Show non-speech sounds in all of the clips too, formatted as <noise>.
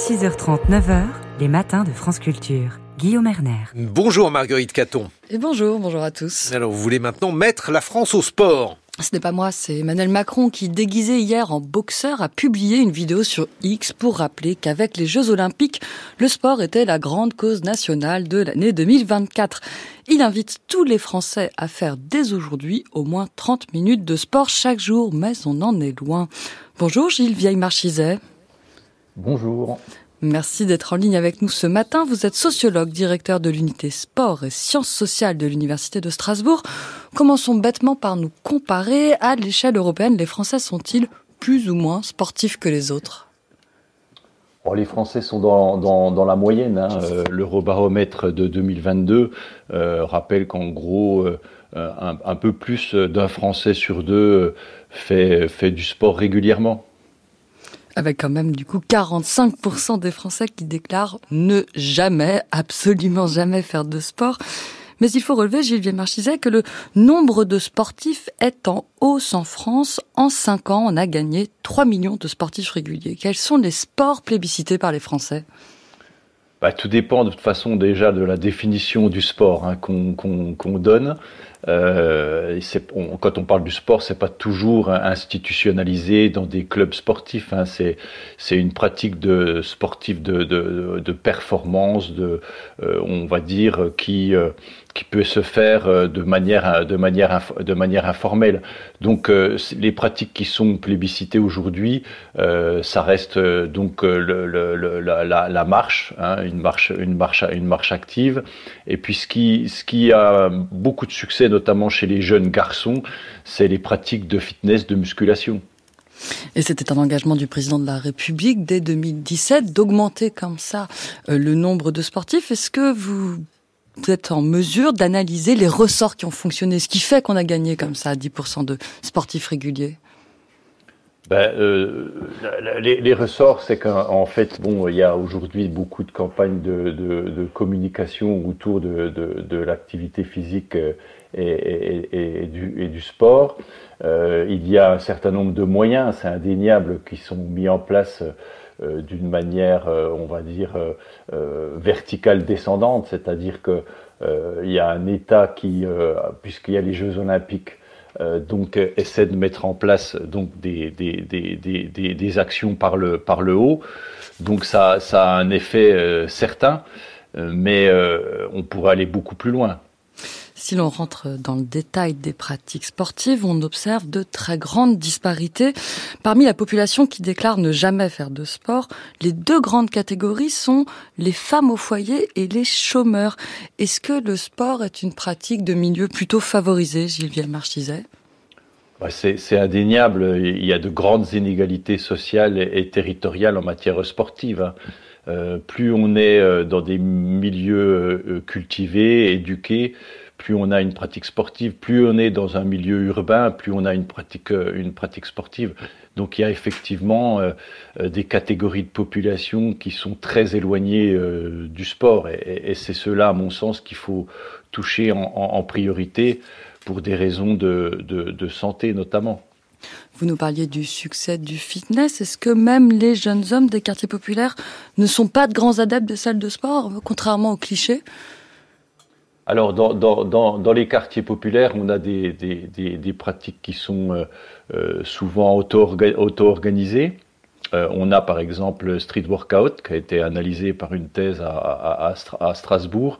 6h30, 9h, les matins de France Culture. Guillaume Erner. Bonjour Marguerite Caton. Et bonjour, bonjour à tous. Alors vous voulez maintenant mettre la France au sport ce n'est pas moi, c'est Emmanuel Macron qui, déguisé hier en boxeur, a publié une vidéo sur X pour rappeler qu'avec les Jeux Olympiques, le sport était la grande cause nationale de l'année 2024. Il invite tous les Français à faire dès aujourd'hui au moins 30 minutes de sport chaque jour, mais on en est loin. Bonjour Gilles Vieille-Marchizet. Bonjour. Merci d'être en ligne avec nous ce matin. Vous êtes sociologue, directeur de l'unité sport et sciences sociales de l'Université de Strasbourg. Commençons bêtement par nous comparer. À l'échelle européenne, les Français sont-ils plus ou moins sportifs que les autres? Oh, les Français sont dans, la moyenne. Hein. Euh, l'eurobaromètre de 2022 euh, rappelle qu'en gros, euh, un, peu plus d'un Français sur deux fait, fait du sport régulièrement avec quand même du coup 45% des Français qui déclarent ne jamais, absolument jamais faire de sport. Mais il faut relever, Gilles Marchizet, que le nombre de sportifs est en hausse en France. En 5 ans, on a gagné 3 millions de sportifs réguliers. Quels sont les sports plébiscités par les Français? Bah, Tout dépend de toute façon déjà de la définition du sport hein, qu'on donne. Euh, quand on parle du sport, c'est pas toujours institutionnalisé dans des clubs sportifs. Hein, c'est une pratique de sportive de, de, performance, de, euh, on va dire, qui euh, qui peut se faire de manière, de manière, de manière informelle. Donc les pratiques qui sont plébiscitées aujourd'hui, ça reste donc la, marche, hein, une marche, une marche, une marche active. Et puis ce qui, ce qui a beaucoup de succès, notamment chez les jeunes garçons, c'est les pratiques de fitness, de musculation. Et c'était un engagement du président de la République dès 2017 d'augmenter comme ça le nombre de sportifs. Est-ce que vous vous êtes en mesure d'analyser les ressorts qui ont fonctionné, ce qui fait qu'on a gagné comme ça 10% de sportifs réguliers? Ben, euh, les, ressorts, c'est qu'en fait, bon, il y a aujourd'hui beaucoup de campagnes de, communication autour de, l'activité physique euh, et, du, sport. Euh, il y a un certain nombre de moyens, c'est indéniable, qui sont mis en place euh, d'une manière, euh, on va dire, euh, verticale descendante, c'est-à-dire que il y a un État qui, puisqu'il y a les Jeux Olympiques, donc essaie de mettre en place donc des, des, des, des, actions par le, par le haut. Donc ça, ça a un effet certain, mais on pourrait aller beaucoup plus loin. Si l'on rentre dans le détail des pratiques sportives, on observe de très grandes disparités. Parmi la population qui déclare ne jamais faire de sport, les deux grandes catégories sont les femmes au foyer et les chômeurs. Est-ce que le sport est une pratique de milieu plutôt favorisé, Gilles Marchizet bah, c'est indéniable. Il y a de grandes inégalités sociales et territoriales en matière sportive. Hein. Euh, plus on est euh, dans des milieux euh, cultivés, éduqués, plus on a une pratique sportive, plus on est dans un milieu urbain, plus on a une pratique, euh, une pratique sportive. Donc il y a effectivement euh, euh, des catégories de population qui sont très éloignées du sport. Et, c'est cela, à mon sens, qu'il faut toucher en, priorité pour des raisons de, de santé notamment. Vous nous parliez du succès du fitness. Est-ce que même les jeunes hommes des quartiers populaires ne sont pas de grands adeptes des salles de sport, contrairement aux clichés? Alors, dans, dans, dans, les quartiers populaires, on a des, des, des, pratiques qui sont euh, euh, souvent auto-organisées. Euh, on a par exemple Street Workout qui a été analysé par une thèse à, à, Strasbourg.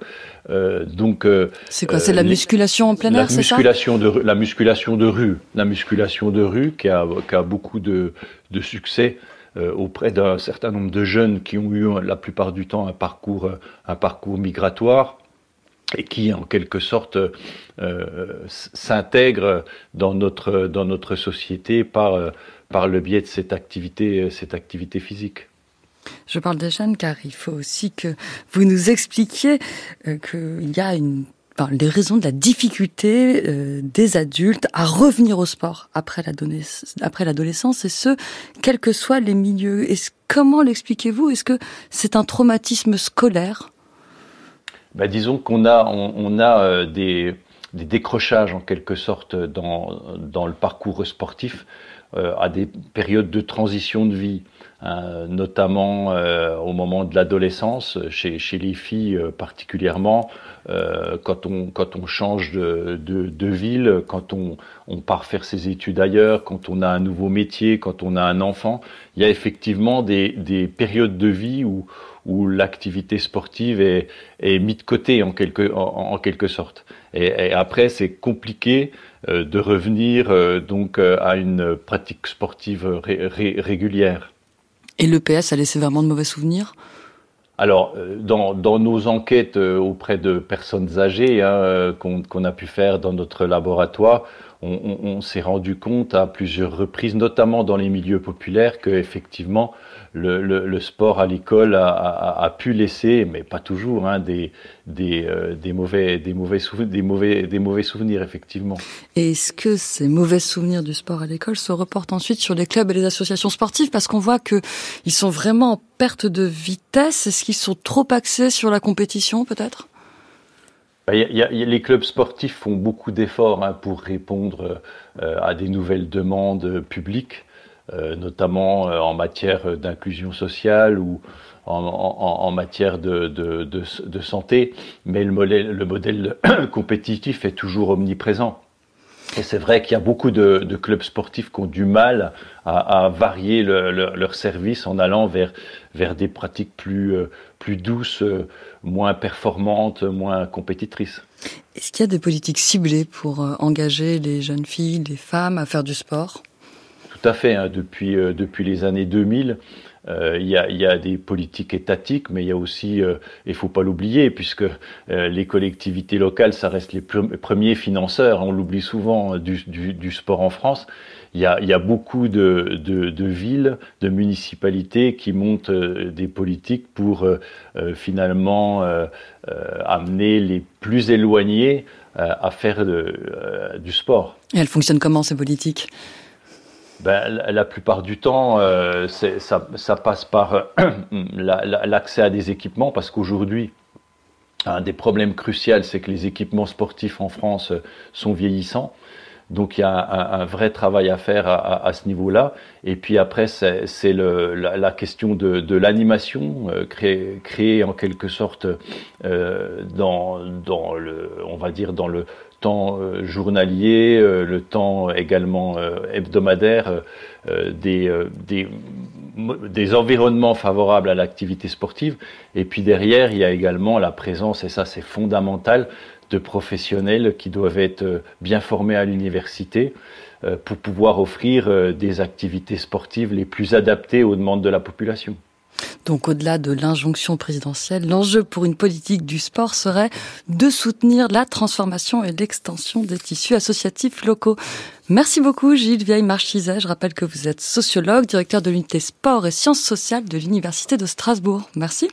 donc, c'est quoi? C'est la musculation en plein air, c'est ça? de, La musculation de rue, la musculation de rue qui a, qui a beaucoup de, de succès auprès d'un certain nombre de jeunes qui ont eu la plupart du temps un parcours, un parcours migratoire et qui en quelque sorte euh, s'intègre dans notre, dans notre société par, euh, par le biais de cette activité, cette activité physique. Je parle des jeunes car il faut aussi que vous nous expliquiez euh, qu'il y a une les raisons de la difficulté euh, des adultes à revenir au sport après l'adolescence, et ce, quels que soient les milieux. comment l'expliquez-vous? Est-ce que c'est un traumatisme scolaire? Bah, disons qu'on a, on, a euh, des, des, décrochages en quelque sorte dans, dans le parcours sportif euh, à des périodes de transition de vie, notamment au moment de l'adolescence, chez, chez, les filles particulièrement, quand, on, quand on change de, de, de ville, quand on, on, part faire ses études ailleurs, quand on a un nouveau métier, quand on a un enfant, il y a effectivement des, des périodes de vie où, où l'activité sportive est, est mise de côté en quelque, en, quelque sorte. Et, après, c'est compliqué euh, de revenir euh, donc euh, à une pratique sportive régulière. Et l'EPS a laissé vraiment de mauvais souvenirs? Alors, dans, dans, nos enquêtes auprès de personnes âgées hein, qu'on a pu faire dans notre laboratoire, on, on s'est rendu compte à plusieurs reprises, notamment dans les milieux populaires, que effectivement le, le, sport à l'école a, a, a, pu laisser, mais pas toujours, hein, des, des, euh, des, mauvais, des, mauvais des, mauvais, des mauvais souvenirs, effectivement. Est-ce que ces mauvais souvenirs du sport à l'école se reportent ensuite sur les clubs et les associations sportives? Parce qu'on voit qu'ils sont vraiment en perte de vitesse. Est-ce qu'ils sont trop axés sur la compétition, peut-être? Les clubs sportifs font beaucoup d'efforts hein, pour répondre euh, à des nouvelles demandes publiques. Euh, notamment euh, en matière d'inclusion sociale ou en, matière de, santé, mais le modèle <coughs> compétitif est toujours omniprésent. Et c'est vrai qu'il y a beaucoup de, clubs sportifs qui ont du mal à, varier leur service en allant vers, vers des pratiques plus, euh, plus douces, moins performantes, moins compétitrices. Est-ce qu'il y a des politiques ciblées pour engager les jeunes filles, les femmes à faire du sport? Tout à fait. Hein. Depuis, euh, depuis les années 2000, euh, il y, a, des politiques étatiques, mais il y a aussi, il euh, il faut pas l'oublier, puisque les collectivités locales, ça reste les premiers financeurs. On l'oublie souvent du, sport en France. Il y a, beaucoup de, villes, de municipalités qui montent des politiques pour finalement amener les plus éloignés à faire du sport. Et elles fonctionnent comment ces politiques? Ben, la, plupart du temps, euh, ça, passe par euh, <clears throat> l'accès à des équipements, parce qu'aujourd'hui, un des problèmes cruciaux, c'est que les équipements sportifs en France euh, sont vieillissants. Donc il y a un, vrai travail à faire à, ce niveau-là. Et puis après, c'est la, question de, l'animation, euh, créée en quelque sorte dans le, on va dire dans le temps euh, journalier, euh, le temps également euh, hebdomadaire, des, des, des, environnements favorables à l'activité sportive. Et puis derrière, il y a également la présence, et ça c'est fondamental, de professionnels qui doivent être bien formés à l'université pour pouvoir offrir des activités sportives les plus adaptées aux demandes de la population. Donc au-delà de l'injonction présidentielle, l'enjeu pour une politique du sport serait de soutenir la transformation et l'extension des tissus associatifs locaux. Merci beaucoup Gilles Vieille-Marchizet. Je rappelle que vous êtes sociologue, directeur de l'unité sport et sciences sociales de l'Université de Strasbourg. Merci.